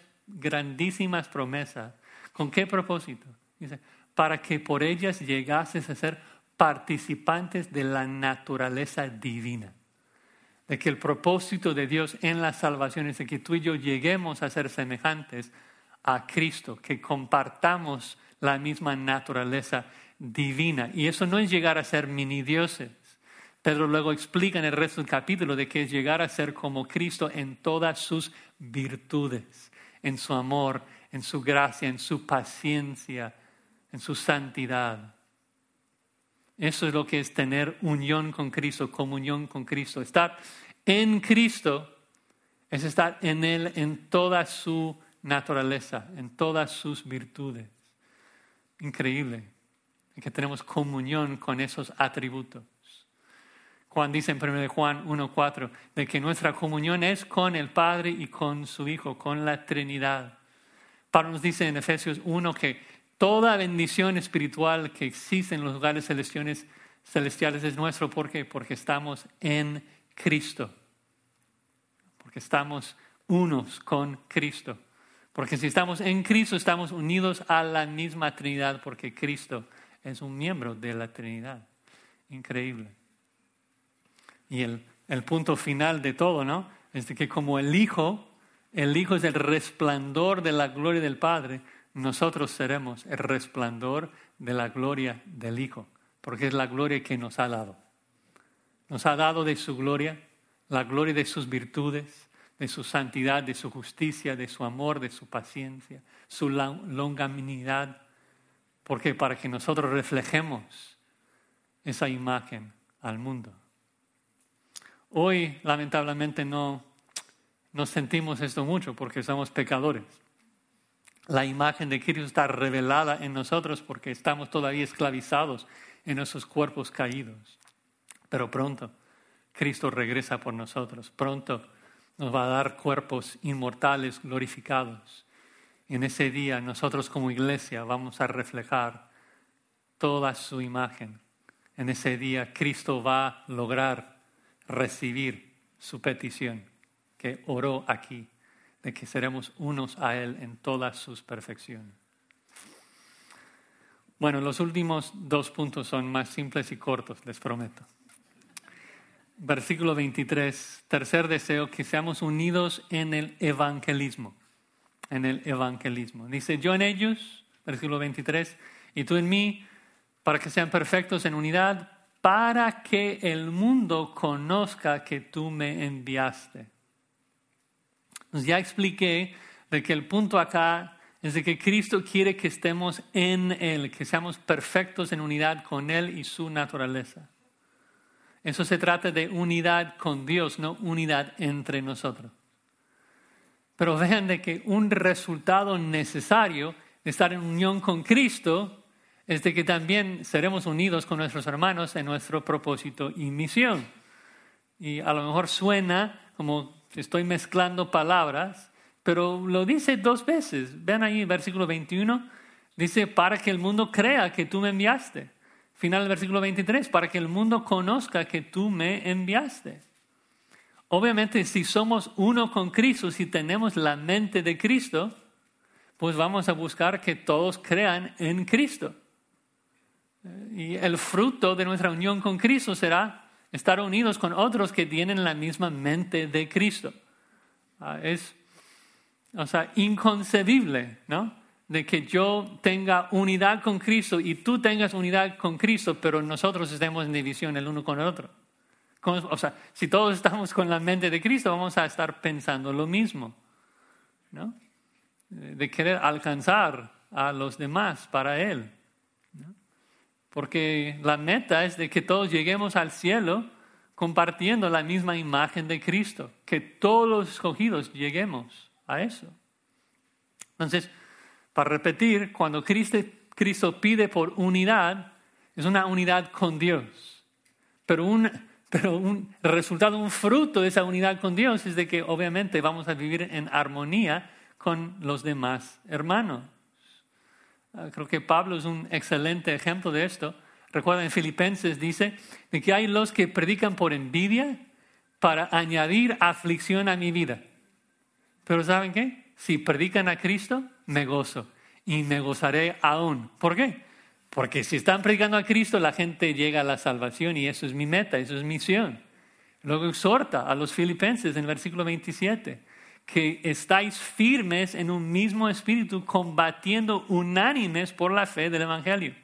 promesas. ¿Con qué propósito? Dice, para que por ellas llegases a ser participantes de la naturaleza divina. De que el propósito de Dios en la salvación es de que tú y yo lleguemos a ser semejantes a Cristo, que compartamos la misma naturaleza divina. Y eso no es llegar a ser mini dioses. Pedro luego explica en el resto del capítulo de que es llegar a ser como Cristo en todas sus virtudes, en su amor, en su gracia, en su paciencia, en su santidad. Eso es lo que es tener unión con Cristo, comunión con Cristo. Estar en Cristo es estar en Él en toda su naturaleza, en todas sus virtudes. Increíble que tenemos comunión con esos atributos. Juan dice en 1 Juan 1.4 de que nuestra comunión es con el Padre y con su Hijo, con la Trinidad. Pablo nos dice en Efesios 1 que Toda bendición espiritual que existe en los lugares celestiales, celestiales es nuestro. ¿Por qué? Porque estamos en Cristo. Porque estamos unos con Cristo. Porque si estamos en Cristo, estamos unidos a la misma Trinidad, porque Cristo es un miembro de la Trinidad. Increíble. Y el, el punto final de todo, ¿no? Es de que como el Hijo, el Hijo es el resplandor de la gloria del Padre, nosotros seremos el resplandor de la gloria del Hijo, porque es la gloria que nos ha dado. Nos ha dado de su gloria, la gloria de sus virtudes, de su santidad, de su justicia, de su amor, de su paciencia, su longanimidad, porque para que nosotros reflejemos esa imagen al mundo. Hoy, lamentablemente, no, no sentimos esto mucho porque somos pecadores la imagen de Cristo está revelada en nosotros porque estamos todavía esclavizados en esos cuerpos caídos. Pero pronto Cristo regresa por nosotros. Pronto nos va a dar cuerpos inmortales, glorificados. En ese día nosotros como iglesia vamos a reflejar toda su imagen. En ese día Cristo va a lograr recibir su petición que oró aquí de que seremos unos a Él en todas sus perfecciones. Bueno, los últimos dos puntos son más simples y cortos, les prometo. Versículo 23, tercer deseo, que seamos unidos en el evangelismo. En el evangelismo. Dice, yo en ellos, versículo 23, y tú en mí, para que sean perfectos en unidad, para que el mundo conozca que tú me enviaste. ya expliqué de que el punto acá es de que Cristo quiere que estemos en Él, que seamos perfectos en unidad con Él y su naturaleza. Eso se trata de unidad con Dios, no unidad entre nosotros. Pero vean de que un resultado necesario de estar en unión con Cristo es de que también seremos unidos con nuestros hermanos en nuestro propósito y misión. Y a lo mejor suena como estoy mezclando palabras, pero lo dice dos veces. Vean ahí, versículo 21, dice, para que el mundo crea que tú me enviaste. Final del versículo 23, para que el mundo conozca que tú me enviaste. Obviamente, si somos uno con Cristo, si tenemos la mente de Cristo, pues vamos a buscar que todos crean en Cristo. Y el fruto de nuestra unión con Cristo será estar unidos con otros que tienen la misma mente de Cristo. Ah, es, o sea, inconcebible, ¿no? De que yo tenga unidad con Cristo y tú tengas unidad con Cristo, pero nosotros estemos en división el uno con el otro. O sea, si todos estamos con la mente de Cristo, vamos a estar pensando lo mismo, ¿no? De querer alcanzar a los demás para Él. porque la meta es de que todos lleguemos al cielo compartiendo la misma imagen de Cristo, que todos los escogidos lleguemos a eso. Entonces, para repetir, cuando Cristo, pide por unidad, es una unidad con Dios, pero un, pero un resultado, un fruto de esa unidad con Dios es de que obviamente vamos a vivir en armonía con los demás hermanos. Ah, creo que Pablo es un excelente ejemplo de esto. Recuerda en Filipenses dice de que hay los que predican por envidia para añadir aflicción a mi vida. Pero ¿saben qué? Si predican a Cristo, me gozo y me gozaré aún. ¿Por qué? Porque si están predicando a Cristo, la gente llega a la salvación y eso es mi meta, eso es misión. Luego exhorta a los filipenses en el versículo 27 que estáis firmes en un mismo espíritu, combatiendo unánimes por la fe del Evangelio.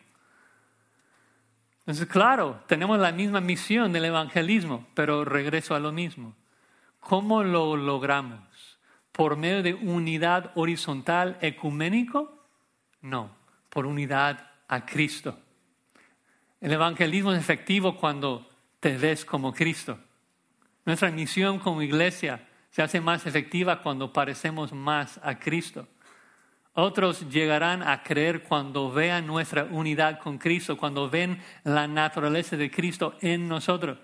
Entonces, claro, tenemos la misma misión del evangelismo, pero regreso a lo mismo. ¿Cómo lo logramos? ¿Por medio de unidad horizontal ecuménico? No, por unidad a Cristo. El evangelismo es efectivo cuando te ves como Cristo. Nuestra misión como iglesia se hace más efectiva cuando parecemos más a Cristo. Otros llegarán a creer cuando vean nuestra unidad con Cristo, cuando ven la naturaleza de Cristo en nosotros.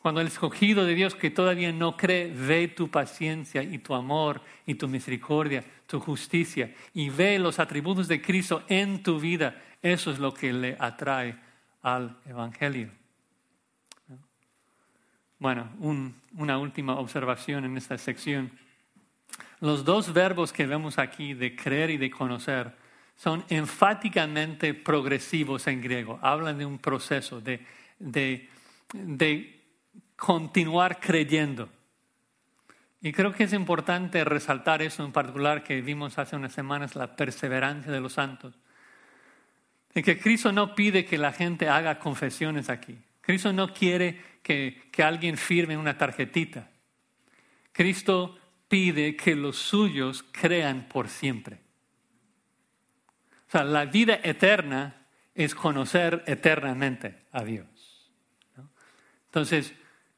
Cuando el escogido de Dios que todavía no cree ve tu paciencia y tu amor y tu misericordia, tu justicia y ve los atributos de Cristo en tu vida, eso es lo que le atrae al Evangelio. Bueno, una última observación en esta sección. Los dos verbos que vemos aquí, de creer y de conocer, son enfáticamente progresivos en griego. Hablan de un proceso, de, de continuar creyendo. Y creo que es importante resaltar eso en particular que vimos hace unas semanas, la perseverancia de los santos. De que Cristo no pide que la gente haga confesiones aquí. Cristo no quiere que, alguien firme una tarjetita. Cristo pide que los suyos crean por siempre. O sea, la vida eterna es conocer eternamente a Dios. Entonces,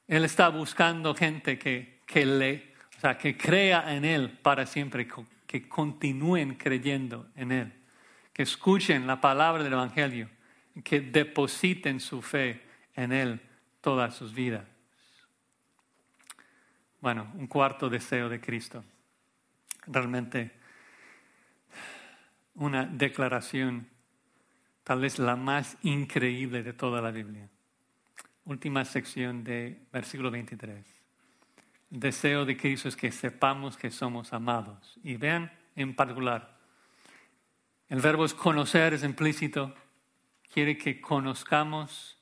Él está buscando gente que, que, le, o sea, que crea en Él para siempre, que continúen creyendo en Él, que escuchen la palabra del Evangelio, que depositen su fe en Él todas sus vidas. Bueno, un cuarto deseo de Cristo. Realmente una declaración tal vez la más increíble de toda la Biblia. Última sección de versículo 23. deseo de Cristo es que sepamos que somos amados. Y vean en particular, el verbo es conocer, es implícito, quiere que conozcamos,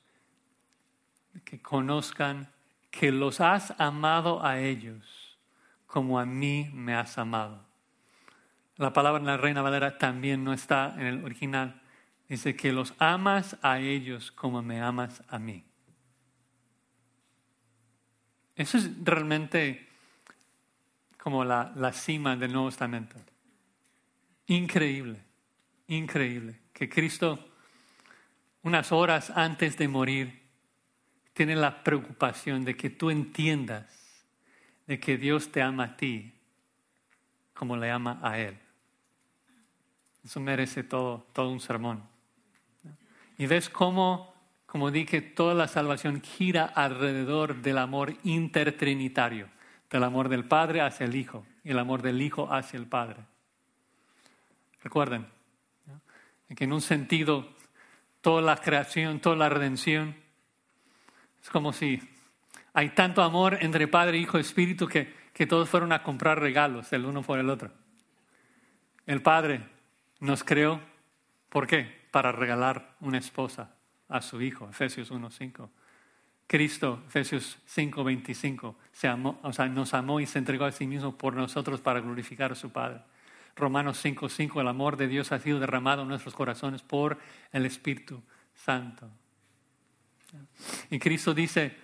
que conozcan que los has amado a ellos como a mí me has amado. La palabra en la Reina Valera también no está en el original. Dice que los amas a ellos como me amas a mí. Eso es realmente como la, la cima del Nuevo Testamento. Increíble, increíble. Que Cristo, unas horas antes de morir, tiene la preocupación de que tú entiendas de que Dios te ama a ti como le ama a Él. Eso merece todo, todo un sermón. Y ves cómo, como dije, toda la salvación gira alrededor del amor intertrinitario, del amor del Padre hacia el Hijo y el amor del Hijo hacia el Padre. Recuerden que en un sentido toda la creación, toda la redención, es como si hay tanto amor entre Padre, Hijo y Espíritu que, que todos fueron a comprar regalos el uno por el otro. El Padre nos creó, ¿por qué? Para regalar una esposa a su Hijo, Efesios 1.5. Cristo, Efesios 5.25, se amó, o sea, nos amó y se entregó a sí mismo por nosotros para glorificar a su Padre. Romanos 5.5, el amor de Dios ha sido derramado en nuestros corazones por el Espíritu Santo. Y Cristo dice,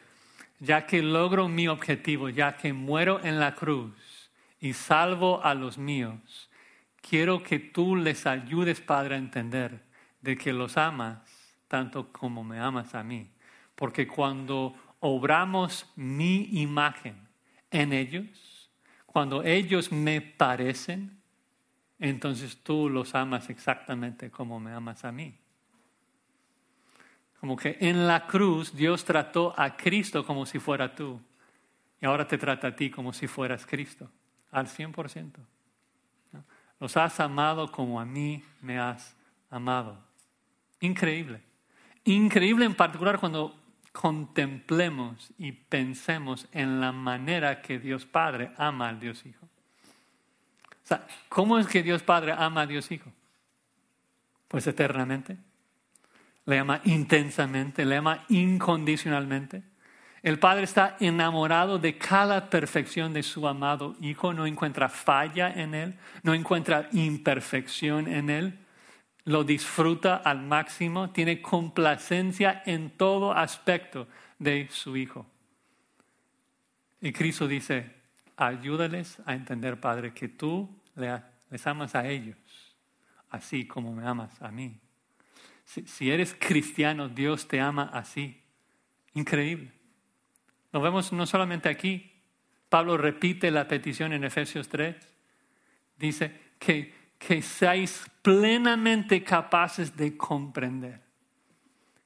ya que logro mi objetivo, ya que muero en la cruz y salvo a los míos, quiero que tú les ayudes, Padre, a entender de que los amas tanto como me amas a mí. Porque cuando obramos mi imagen en ellos, cuando ellos me parecen, entonces tú los amas exactamente como me amas a mí. Como que en la cruz Dios trató a Cristo como si fuera tú. Y ahora te trata a ti como si fueras Cristo, al 100%. Los has amado como a mí me has amado. Increíble. Increíble en particular cuando contemplemos y pensemos en la manera que Dios Padre ama al Dios Hijo. O sea, ¿cómo es que Dios Padre ama a Dios Hijo? Pues eternamente le ama intensamente, le ama incondicionalmente. El Padre está enamorado de cada perfección de su amado Hijo, no encuentra falla en Él, no encuentra imperfección en Él, lo disfruta al máximo, tiene complacencia en todo aspecto de su Hijo. Y Cristo dice, ayúdales a entender, Padre, que tú les amas a ellos, así como me amas a mí. Si, eres cristiano, Dios te ama así. Increíble. Lo vemos no solamente aquí. Pablo repite la petición en Efesios 3. Dice que, que seáis plenamente capaces de comprender.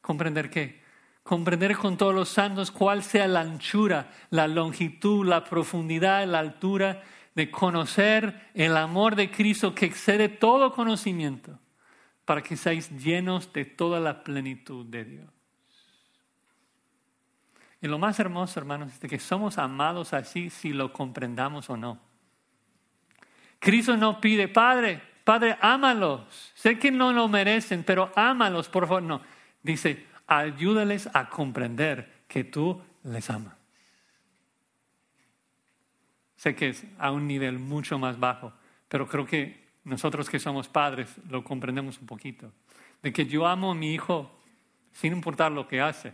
¿Comprender qué? Comprender con todos los santos cuál sea la anchura, la longitud, la profundidad, la altura, de conocer el amor de Cristo que excede todo conocimiento para que seáis llenos de toda la plenitud de Dios. Y lo más hermoso, hermanos, es que somos amados así si lo comprendamos o no. Cristo no pide, Padre, Padre, ámalos. Sé que no lo merecen, pero ámalos, por favor. No, dice, ayúdales a comprender que tú les amas. Sé que es a un nivel mucho más bajo, pero creo que nosotros que somos padres lo comprendemos un poquito. De que yo amo a mi hijo sin importar lo que hace.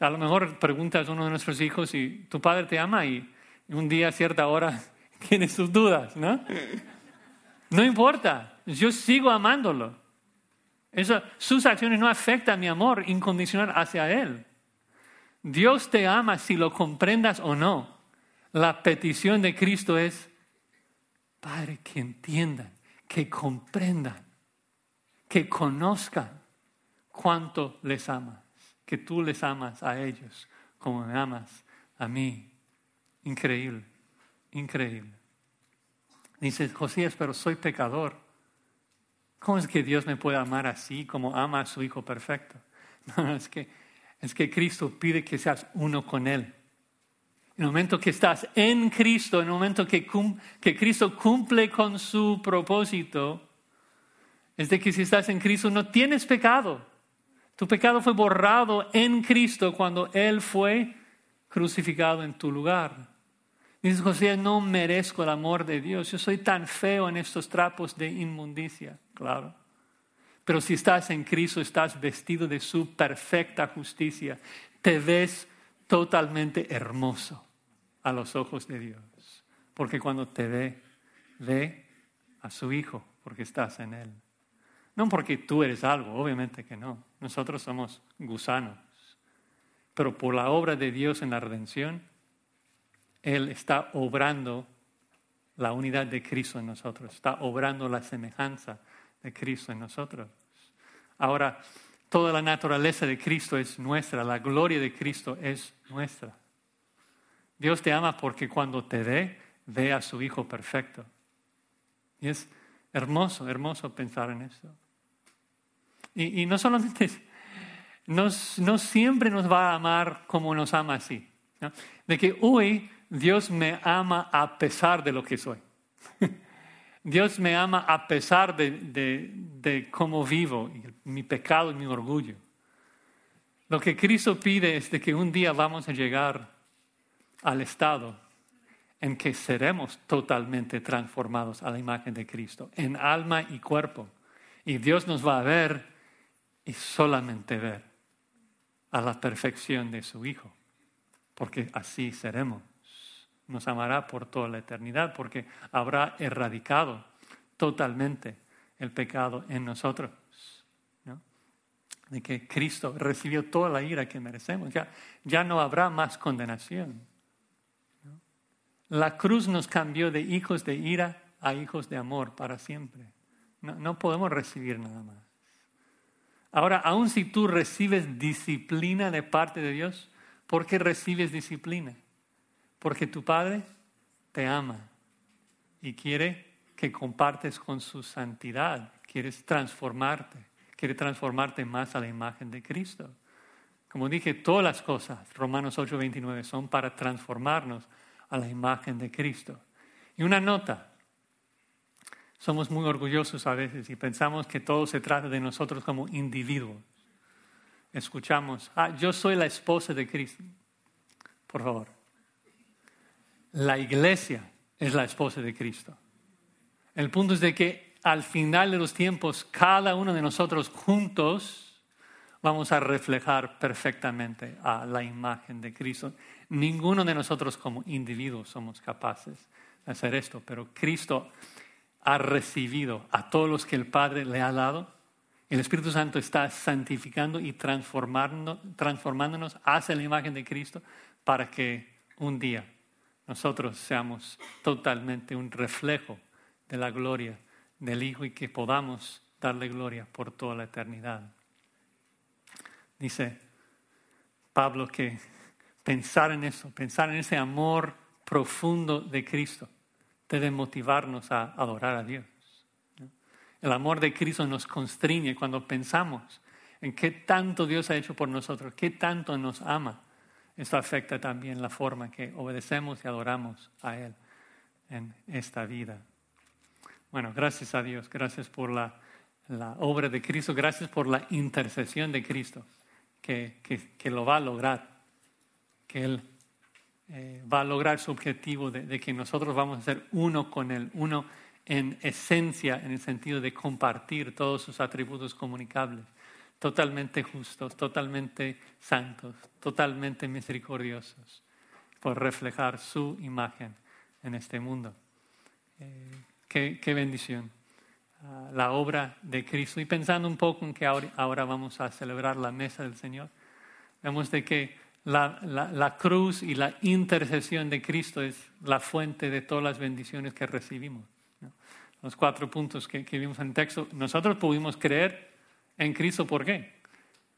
a lo mejor preguntas a uno de nuestros hijos si tu padre te ama y un día a cierta hora tiene sus dudas, ¿no? No importa, yo sigo amándolo. Eso, sus acciones no afectan mi amor incondicional hacia él. Dios te ama si lo comprendas o no. La petición de Cristo es, Padre, que entiendan, que comprendan, que conozcan cuánto les amas, que tú les amas a ellos como me amas a mí. Increíble, increíble. Dice Josías, pero soy pecador. ¿Cómo es que Dios me puede amar así como ama a su Hijo perfecto? No, es que, es que Cristo pide que seas uno con Él. En el momento que estás en Cristo, en el momento que, que Cristo cumple con su propósito, es de que si estás en Cristo no tienes pecado. Tu pecado fue borrado en Cristo cuando Él fue crucificado en tu lugar. Dices, José, no merezco el amor de Dios. Yo soy tan feo en estos trapos de inmundicia. Claro. Pero si estás en Cristo, estás vestido de su perfecta justicia. Te ves totalmente hermoso a los ojos de Dios. Porque cuando te ve, ve a su Hijo, porque estás en Él. No porque tú eres algo, obviamente que no. Nosotros somos gusanos. Pero por la obra de Dios en la redención, Él está obrando la unidad de Cristo en nosotros, está obrando la semejanza de Cristo en nosotros. Ahora, toda la naturaleza de Cristo es nuestra, la gloria de Cristo es nuestra. Dios te ama porque cuando te ve, ve a su Hijo perfecto. Y es hermoso, hermoso pensar en esto. Y, no solamente, no, siempre nos va a amar como nos ama así. De que hoy Dios me ama a pesar de lo que soy. Dios me ama a pesar de, de cómo vivo, mi pecado y mi orgullo. Lo que Cristo pide es de que un día vamos a llegar al estado en que seremos totalmente transformados a la imagen de Cristo, en alma y cuerpo. Y Dios nos va a ver y solamente ver a la perfección de su Hijo, porque así seremos. Nos amará por toda la eternidad, porque habrá erradicado totalmente el pecado en nosotros. De que Cristo recibió toda la ira que merecemos. Ya, ya no habrá más condenación. La cruz nos cambió de hijos de ira a hijos de amor para siempre. no podemos recibir nada más. Ahora, aun si tú recibes disciplina de parte de Dios, ¿por qué recibes disciplina? Porque tu Padre te ama y quiere que compartes con su santidad, quieres transformarte, quiere transformarte más a la imagen de Cristo. Como dije, todas las cosas, Romanos 8:29, son para transformarnos a la imagen de Cristo. Y una nota, somos muy orgullosos a veces y pensamos que todo se trata de nosotros como individuos. Escuchamos, ah, yo soy la esposa de Cristo. Por favor. La iglesia es la esposa de Cristo. El punto es de que al final de los tiempos, cada uno de nosotros juntos vamos a reflejar perfectamente a la imagen de Cristo. Ninguno de nosotros como individuos somos capaces de hacer esto, pero Cristo ha recibido a todos los que el Padre le ha dado. El Espíritu Santo está santificando y transformándonos hacia la imagen de Cristo para que un día nosotros seamos totalmente un reflejo de la gloria del Hijo y que podamos darle gloria por toda la eternidad. Dice Pablo que pensar en eso, pensar en ese amor profundo de Cristo, debe motivarnos a adorar a Dios. El amor de Cristo nos constriñe cuando pensamos en qué tanto Dios ha hecho por nosotros, qué tanto nos ama. Esto afecta también la forma que obedecemos y adoramos a Él en esta vida. Bueno, gracias a Dios, gracias por la, obra de Cristo, gracias por la intercesión de Cristo, que, que lo va a lograr, que Él eh, va a lograr su objetivo de, que nosotros vamos a ser uno con Él, uno en esencia, en el sentido de compartir todos sus atributos comunicables, totalmente justos, totalmente santos, totalmente misericordiosos, por reflejar su imagen en este mundo. Eh, qué, bendición. Ah, la obra de Cristo. Y pensando un poco en que ahora, vamos a celebrar la mesa del Señor, vemos de que la, cruz y la intercesión de Cristo es la fuente de todas las bendiciones que recibimos. Los cuatro puntos que, que vimos en el texto. Nosotros pudimos creer en Cristo, ¿por qué?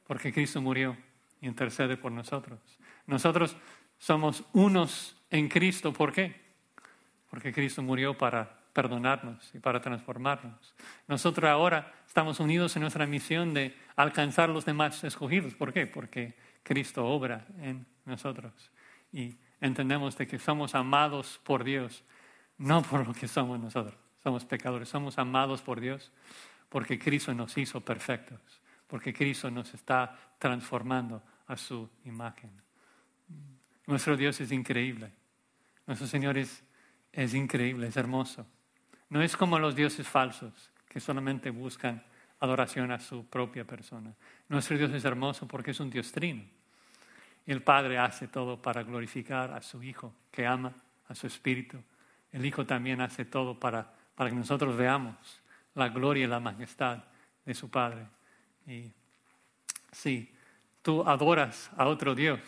Porque Cristo murió y intercede por nosotros. Nosotros somos unos en Cristo, ¿por qué? Porque Cristo murió para perdonarnos y para transformarnos. Nosotros ahora estamos unidos en nuestra misión de alcanzar los demás escogidos. ¿Por qué? Porque Cristo obra en nosotros y entendemos de que somos amados por Dios, no por lo que somos nosotros. Somos pecadores, somos amados por Dios porque Cristo nos hizo perfectos, porque Cristo nos está transformando a su imagen. Nuestro Dios es increíble. Nuestro Señor es, es increíble, es hermoso. No es como los dioses falsos que solamente buscan adoración a su propia persona. Nuestro Dios es hermoso porque es un Dios trino. El Padre hace todo para glorificar a su Hijo, que ama a su Espíritu. El Hijo también hace todo para, para que nosotros veamos la gloria y la majestad de su Padre. Y sí, tú adoras a otro Dios,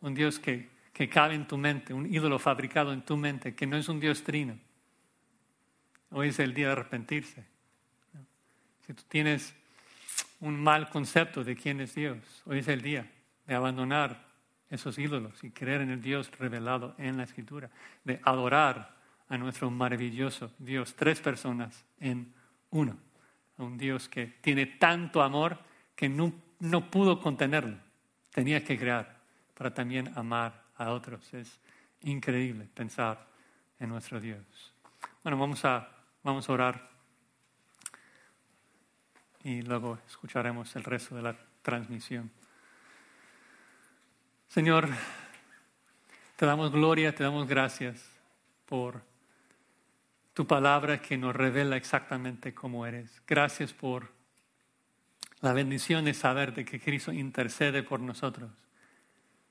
un Dios que, que cabe en tu mente, un ídolo fabricado en tu mente, que no es un Dios trino. Hoy es el día de arrepentirse. Si tú tienes un mal concepto de quién es Dios, hoy es el día de abandonar esos ídolos y creer en el Dios revelado en la Escritura, de adorar a nuestro maravilloso Dios, tres personas en uno, un Dios que tiene tanto amor que no, no pudo contenerlo, tenía que crear para también amar a otros. Es increíble pensar en nuestro Dios. Bueno, vamos a, vamos a orar y luego escucharemos el resto de la transmisión. Señor, te damos gloria, te damos gracias por tu palabra que nos revela exactamente cómo eres. Gracias por la bendición de saber de que Cristo intercede por nosotros.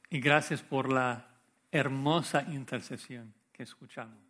Y gracias por la hermosa intercesión que escuchamos.